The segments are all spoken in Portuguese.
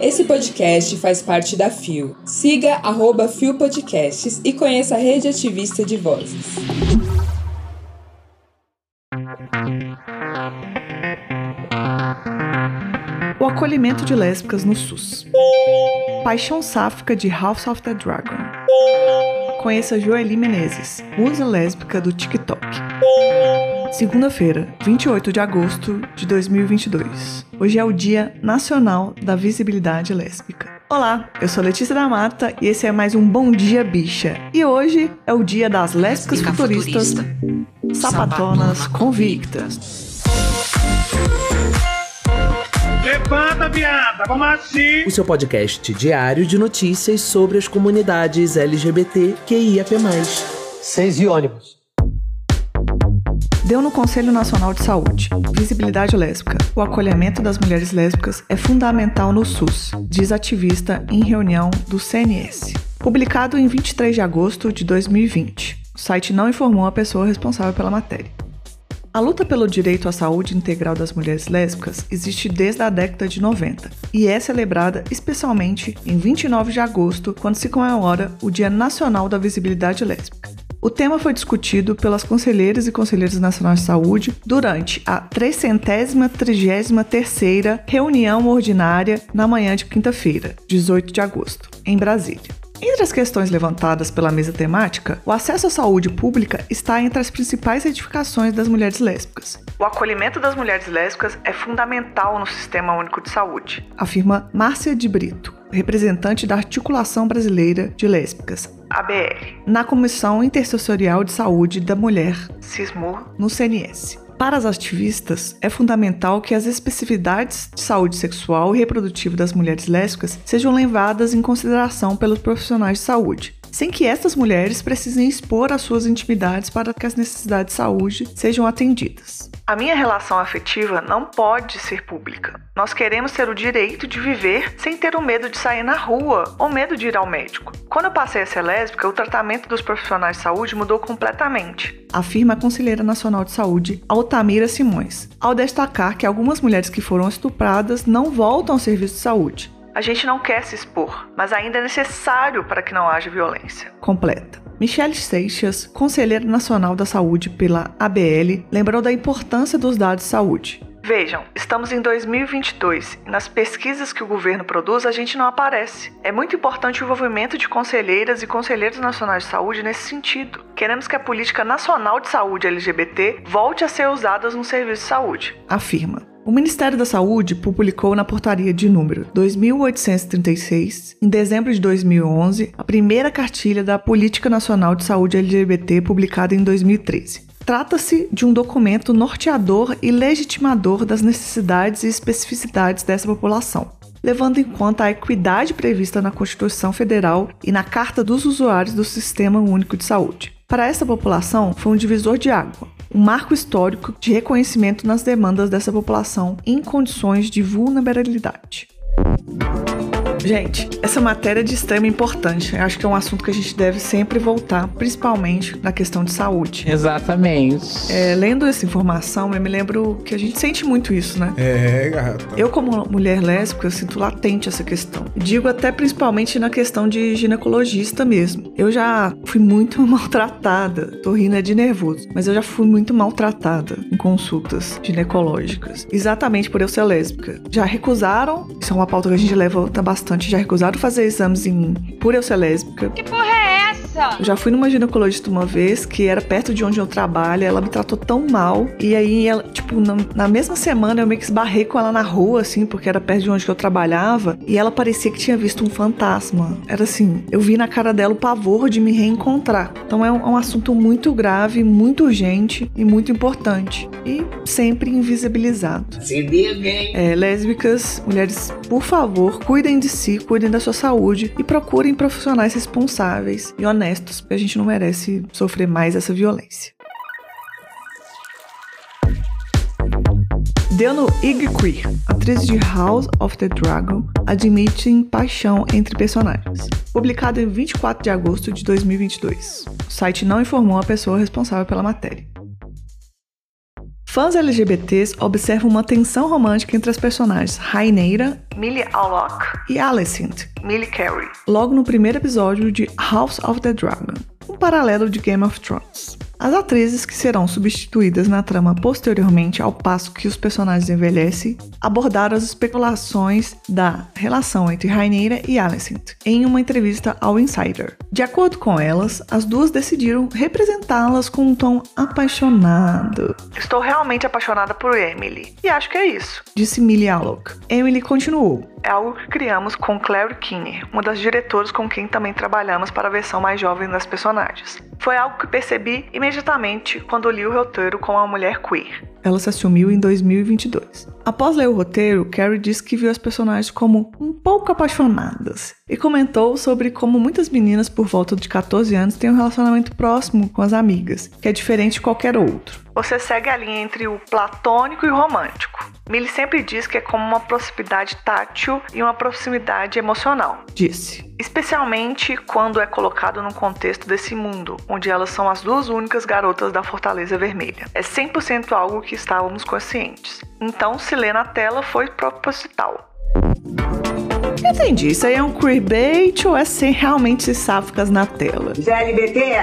Esse podcast faz parte da FIO. Siga arroba FIO Podcasts e conheça a rede ativista de vozes. O acolhimento de lésbicas no SUS. Paixão sáfica de House of the Dragon. Conheça Joeli Menezes, musa lésbica do TikTok. Segunda-feira, 28 de agosto de 2022. Hoje é o Dia Nacional da Visibilidade Lésbica. Olá, eu sou Letícia da Mata e esse é mais um Bom Dia Bicha. E hoje é o dia das lésbicas futuristas, futurista. sapatonas convictas. Levanta, viada, vamos assim! O seu podcast diário de notícias sobre as comunidades LGBT QIAP+. Seis e ônibus. Deu no Conselho Nacional de Saúde. Visibilidade lésbica. O acolhimento das mulheres lésbicas é fundamental no SUS, diz ativista em reunião do CNS. Publicado em 23 de agosto de 2020. O site não informou a pessoa responsável pela matéria. A luta pelo direito à saúde integral das mulheres lésbicas existe desde a década de 90 e é celebrada especialmente em 29 de agosto, quando se comemora o Dia Nacional da Visibilidade Lésbica. O tema foi discutido pelas conselheiras e conselheiros nacionais de saúde durante a 333ª reunião ordinária na manhã de quinta-feira, 18 de agosto, em Brasília. Entre as questões levantadas pela mesa temática, o acesso à saúde pública está entre as principais edificações das mulheres lésbicas. O acolhimento das mulheres lésbicas é fundamental no Sistema Único de Saúde, afirma Márcia de Brito, representante da Articulação Brasileira de Lésbicas, ABL, na Comissão Intersectorial de Saúde da Mulher, CISMUR, no CNS. Para as ativistas, é fundamental que as especificidades de saúde sexual e reprodutiva das mulheres lésbicas sejam levadas em consideração pelos profissionais de saúde, sem que estas mulheres precisem expor as suas intimidades para que as necessidades de saúde sejam atendidas. A minha relação afetiva não pode ser pública. Nós queremos ter o direito de viver sem ter o medo de sair na rua ou medo de ir ao médico. Quando eu passei a ser lésbica, o tratamento dos profissionais de saúde mudou completamente, afirma a Conselheira Nacional de Saúde, Altamira Simões, ao destacar que algumas mulheres que foram estupradas não voltam ao serviço de saúde. A gente não quer se expor, mas ainda é necessário para que não haja violência. Completa. Michelle Seixas, conselheira nacional da saúde pela ABL, lembrou da importância dos dados de saúde. Vejam, estamos em 2022 e nas pesquisas que o governo produz a gente não aparece. É muito importante o envolvimento de conselheiras e conselheiros nacionais de saúde nesse sentido. Queremos que a política nacional de saúde LGBT volte a ser usada no serviço de saúde, afirma. O Ministério da Saúde publicou na portaria de número 2836, em dezembro de 2011, a primeira cartilha da Política Nacional de Saúde LGBT publicada em 2013. Trata-se de um documento norteador e legitimador das necessidades e especificidades dessa população, levando em conta a equidade prevista na Constituição Federal e na Carta dos Usuários do Sistema Único de Saúde. Para essa população, foi um divisor de água, um marco histórico de reconhecimento nas demandas dessa população em condições de vulnerabilidade. Gente, essa matéria é de extrema importância. Eu acho que é um assunto que a gente deve sempre voltar, principalmente na questão de saúde. Exatamente. É, lendo essa informação, eu me lembro que a gente sente muito isso, né? É, gata. Eu, como mulher lésbica, eu sinto latente essa questão. Digo até principalmente na questão de ginecologista mesmo. Eu já fui muito maltratada. Tô rindo é de nervoso, mas eu já fui muito maltratada em consultas ginecológicas. Exatamente por eu ser lésbica. Já recusaram, isso é uma pauta que a gente levanta bastante bastante, já recusaram fazer exames em mim por eu ser lésbica. Que porra é Eu já fui numa ginecologista uma vez, que era perto de onde eu trabalho, ela me tratou tão mal. E aí, ela, tipo, na, na mesma semana eu meio que esbarrei com ela na rua, assim, porque era perto de onde eu trabalhava. E ela parecia que tinha visto um fantasma. Era assim, eu vi na cara dela o pavor de me reencontrar. Então é um, é um assunto muito grave, muito urgente e muito importante. E sempre invisibilizado. Se bem. É, lésbicas, mulheres, por favor, cuidem de si, cuidem da sua saúde e procurem profissionais responsáveis e honestos, porque a gente não merece sofrer mais essa violência. Deu no Ig Queer, atriz de House of the Dragon, admite paixão entre personagens. Publicado em 24 de agosto de 2022. O site não informou a pessoa responsável pela matéria. Fãs LGBTs observam uma tensão romântica entre as personagens Raineira, Millie Alloc, e Alicent, Millie Carey, logo no primeiro episódio de House of the Dragon, um paralelo de Game of Thrones. As atrizes que serão substituídas na trama posteriormente, ao passo que os personagens envelhecem, abordaram as especulações da relação entre Raineira e Alicent em uma entrevista ao Insider. De acordo com elas, as duas decidiram representá-las com um tom apaixonado. Estou realmente apaixonada por Emily, e acho que é isso, disse Millie Alloc. Emily continuou. É algo que criamos com Claire Kinney, uma das diretoras com quem também trabalhamos para a versão mais jovem das personagens personagens. Foi algo que percebi imediatamente quando li o roteiro com uma mulher queer. Ela se assumiu em 2022. Após ler o roteiro, Carrie disse que viu as personagens como um pouco apaixonadas e comentou sobre como muitas meninas por volta de 14 anos têm um relacionamento próximo com as amigas, que é diferente de qualquer outro. Você segue a linha entre o platônico e o romântico. Millie sempre diz que é como uma proximidade tátil e uma proximidade emocional. Disse. Especialmente quando é colocado no contexto desse mundo, onde elas são as duas únicas garotas da Fortaleza Vermelha. É 100% algo que estávamos conscientes. Então, se ler na tela foi proposital. Entendi. Isso aí é um queerbait ou é sem realmente sáficas na tela? GLBT?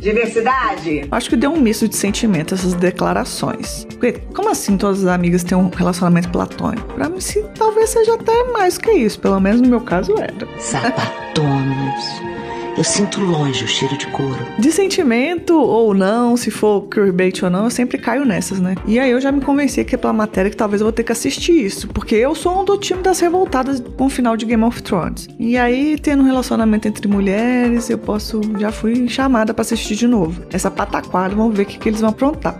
Diversidade? Acho que deu um misto de sentimento essas declarações. Porque, como assim todas as amigas têm um relacionamento platônico? Pra mim, sim, talvez seja até mais que isso. Pelo menos no meu caso era. Sapatonos. Eu sinto longe o cheiro de couro. De sentimento ou não, se for queerbait ou não, eu sempre caio nessas, né? E aí eu já me convenci aqui pela matéria que talvez eu vou ter que assistir isso, porque eu sou um do time das revoltadas com o final de Game of Thrones. E aí, tendo um relacionamento entre mulheres, eu posso. Já fui chamada para assistir de novo. Essa pataquada, vamos ver o que, que eles vão aprontar.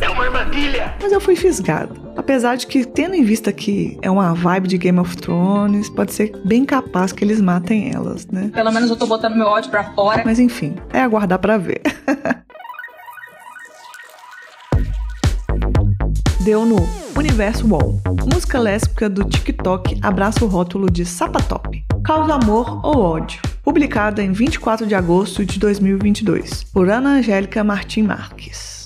É uma armadilha! Mas eu fui fisgado. Apesar de que, tendo em vista que é uma vibe de Game of Thrones, pode ser bem capaz que eles matem elas, né? Pelo menos eu tô botando meu ódio pra fora. Mas enfim, é aguardar para ver. Deu no Universo Wall. Música lésbica do TikTok abraça o rótulo de sapatop. Causa amor ou ódio. Publicada em 24 de agosto de 2022 por Ana Angélica Martim Marques.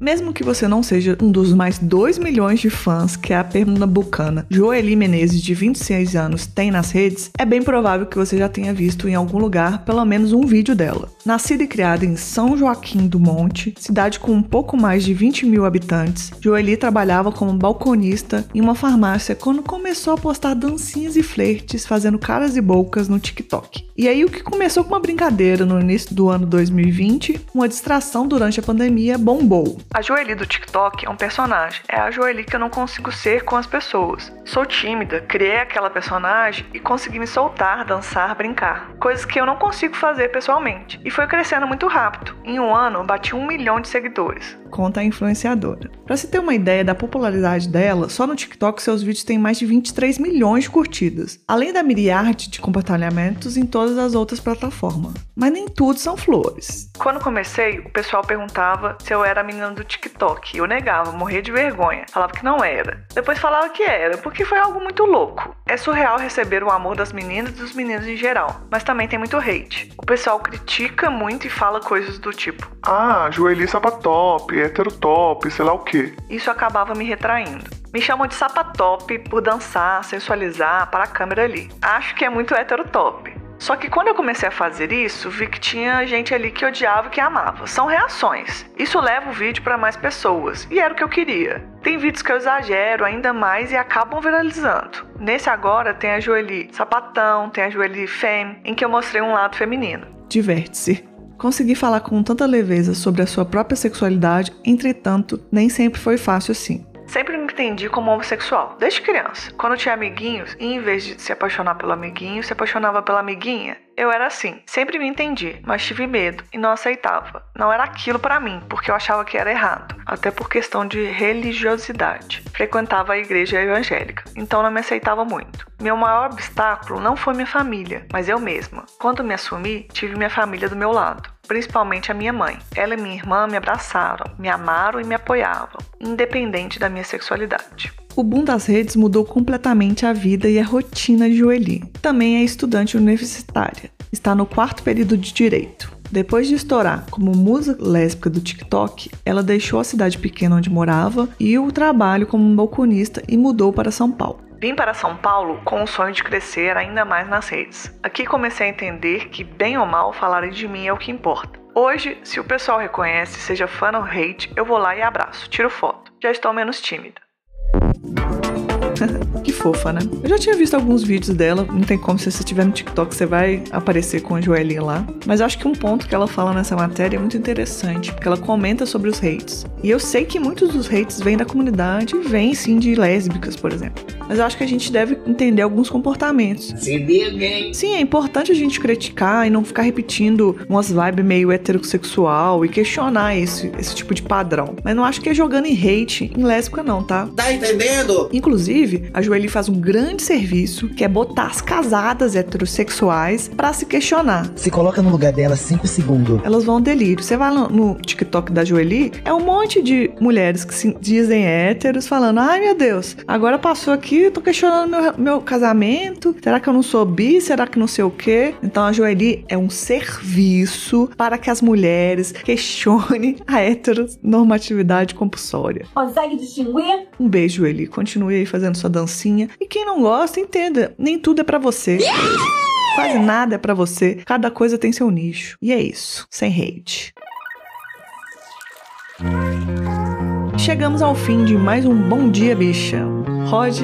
Mesmo que você não seja um dos mais 2 milhões de fãs que a pernambucana Joeli Menezes, de 26 anos, tem nas redes, é bem provável que você já tenha visto em algum lugar pelo menos um vídeo dela. Nascida e criada em São Joaquim do Monte, cidade com um pouco mais de 20 mil habitantes, Joeli trabalhava como balconista em uma farmácia quando começou a postar dancinhas e flertes fazendo caras e bocas no TikTok. E aí o que começou com uma brincadeira no início do ano 2020, uma distração durante a pandemia, bombou. A Joeli do TikTok é um personagem. É a Joeli que eu não consigo ser com as pessoas. Sou tímida, criei aquela personagem e consegui me soltar, dançar, brincar. Coisas que eu não consigo fazer pessoalmente. E foi crescendo muito rápido. Em um ano, bati um milhão de seguidores. Conta a influenciadora. Pra se ter uma ideia da popularidade dela, só no TikTok seus vídeos têm mais de 23 milhões de curtidas. Além da miliarde de compartilhamentos em todas as outras plataformas. Mas nem tudo são flores. Quando comecei, o pessoal perguntava se eu era a menina do TikTok. Eu negava, morria de vergonha. Falava que não era. Depois falava que era, porque foi algo muito louco. É surreal receber o amor das meninas e dos meninos em geral, mas também tem muito hate. O pessoal critica muito e fala coisas do tipo: Ah, Joeli sapatop, hétero top, sei lá o quê. Isso acabava me retraindo. Me chamam de sapatop por dançar, sensualizar para a câmera ali. Acho que é muito hétero top. Só que quando eu comecei a fazer isso, vi que tinha gente ali que odiava e que amava. São reações. Isso leva o vídeo para mais pessoas, e era o que eu queria. Tem vídeos que eu exagero ainda mais e acabam viralizando. Nesse agora tem a Joeli Sapatão, tem a Joeli Femme, em que eu mostrei um lado feminino. Diverte-se. Consegui falar com tanta leveza sobre a sua própria sexualidade, entretanto, nem sempre foi fácil assim. Sempre me entendi como homossexual, desde criança. Quando tinha amiguinhos, em vez de se apaixonar pelo amiguinho, se apaixonava pela amiguinha, eu era assim. Sempre me entendi, mas tive medo e não aceitava. Não era aquilo para mim, porque eu achava que era errado, até por questão de religiosidade. Frequentava a igreja evangélica, então não me aceitava muito. Meu maior obstáculo não foi minha família, mas eu mesma. Quando me assumi, tive minha família do meu lado principalmente a minha mãe. Ela e minha irmã me abraçaram, me amaram e me apoiavam, independente da minha sexualidade. O boom das redes mudou completamente a vida e a rotina de Joeli. Também é estudante universitária. Está no quarto período de Direito. Depois de estourar como musa lésbica do TikTok, ela deixou a cidade pequena onde morava e o trabalho como balconista e mudou para São Paulo. Vim para São Paulo com o sonho de crescer ainda mais nas redes. Aqui comecei a entender que, bem ou mal, falarem de mim é o que importa. Hoje, se o pessoal reconhece, seja fã ou hate, eu vou lá e abraço, tiro foto. Já estou menos tímida. que fofa, né? Eu já tinha visto alguns vídeos dela, não tem como se você estiver no TikTok, você vai aparecer com a Joelinha lá. Mas eu acho que um ponto que ela fala nessa matéria é muito interessante, porque ela comenta sobre os hates. E eu sei que muitos dos hates vêm da comunidade e vêm sim de lésbicas, por exemplo. Mas eu acho que a gente deve entender alguns comportamentos. Se liga, Sim, é importante a gente criticar e não ficar repetindo umas vibes meio heterossexual e questionar esse, esse tipo de padrão. Mas não acho que é jogando em hate em lésbica, não, tá? Tá entendendo? Inclusive, a Joeli faz um grande serviço que é botar as casadas heterossexuais pra se questionar. Se coloca no lugar dela 5 segundos. Elas vão ao delírio. Você vai no, no TikTok da Joeli, é um monte de mulheres que se dizem héteros falando: ai meu Deus, agora passou aqui, eu tô questionando meu, meu casamento. Será que eu não sou bi? Será que não sei o quê? Então a Joeli é um serviço para que as mulheres questionem a heteronormatividade compulsória. Consegue distinguir? Um beijo, Joeli. Continue aí fazendo sua dancinha. E quem não gosta, entenda, nem tudo é pra você. Quase nada é pra você. Cada coisa tem seu nicho. E é isso. Sem hate. Chegamos ao fim de mais um Bom Dia Bicha. Rod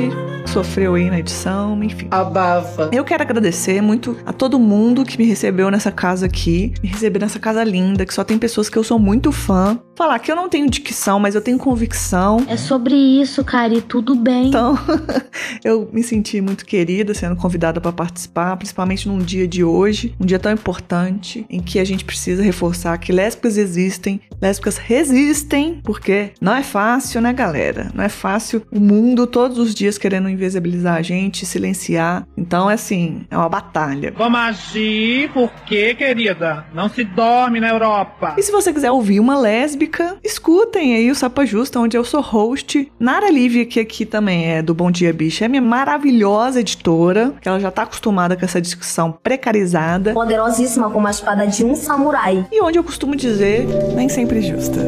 sofreu aí na edição, enfim. Abafa. Eu quero agradecer muito a todo mundo que me recebeu nessa casa aqui, me receber nessa casa linda, que só tem pessoas que eu sou muito fã. Falar que eu não tenho dicção, mas eu tenho convicção. É sobre isso, cara, e tudo bem. Então, eu me senti muito querida sendo convidada para participar, principalmente num dia de hoje, um dia tão importante em que a gente precisa reforçar que lésbicas existem, lésbicas resistem, porque não é fácil, né, galera? Não é fácil o mundo todos os dias querendo invisibilizar a gente, silenciar. Então, é assim, é uma batalha. Vamos agir porque, querida, não se dorme na Europa. E se você quiser ouvir uma lésbica, escutem aí o Sapa Justa, onde eu sou host. Nara Lívia, que aqui também é do Bom Dia Bicha, é minha maravilhosa editora, que ela já tá acostumada com essa discussão precarizada. Poderosíssima como a espada de um samurai. E onde eu costumo dizer, nem sempre justa.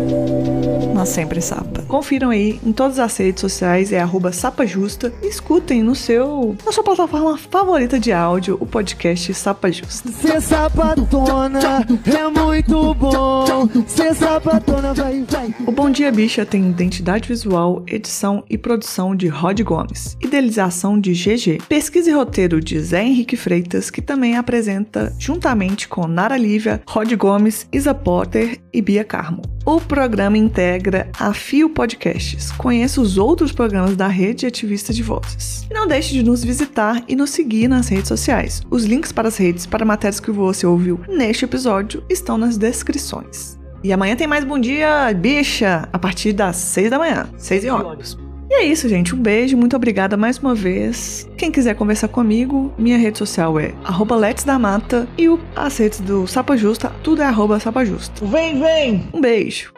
Mas sempre sapa. Confiram aí em todas as redes sociais, é arroba sapajusta. E escutem no seu, na sua plataforma favorita de áudio o podcast Sapa Justa. Ser sapatona é muito bom. Ser sapatona vai, vai. O Bom Dia Bicha tem identidade visual, edição e produção de Rod Gomes, idealização de GG, pesquisa e roteiro de Zé Henrique Freitas, que também apresenta juntamente com Nara Lívia, Rod Gomes, Isa Potter e Bia Carmo. O programa integra a Fio Podcasts. Conheça os outros programas da rede ativista de vozes. Não deixe de nos visitar e nos seguir nas redes sociais. Os links para as redes para matérias que você ouviu neste episódio estão nas descrições. E amanhã tem mais Bom Dia Bicha, a partir das 6 da manhã, 6 e ônibus. E é isso, gente. Um beijo, muito obrigada mais uma vez. Quem quiser conversar comigo, minha rede social é arroba Let's da Mata e o, as redes do Sapa Justa, tudo é arroba Sapa Justa. Vem, vem! Um beijo.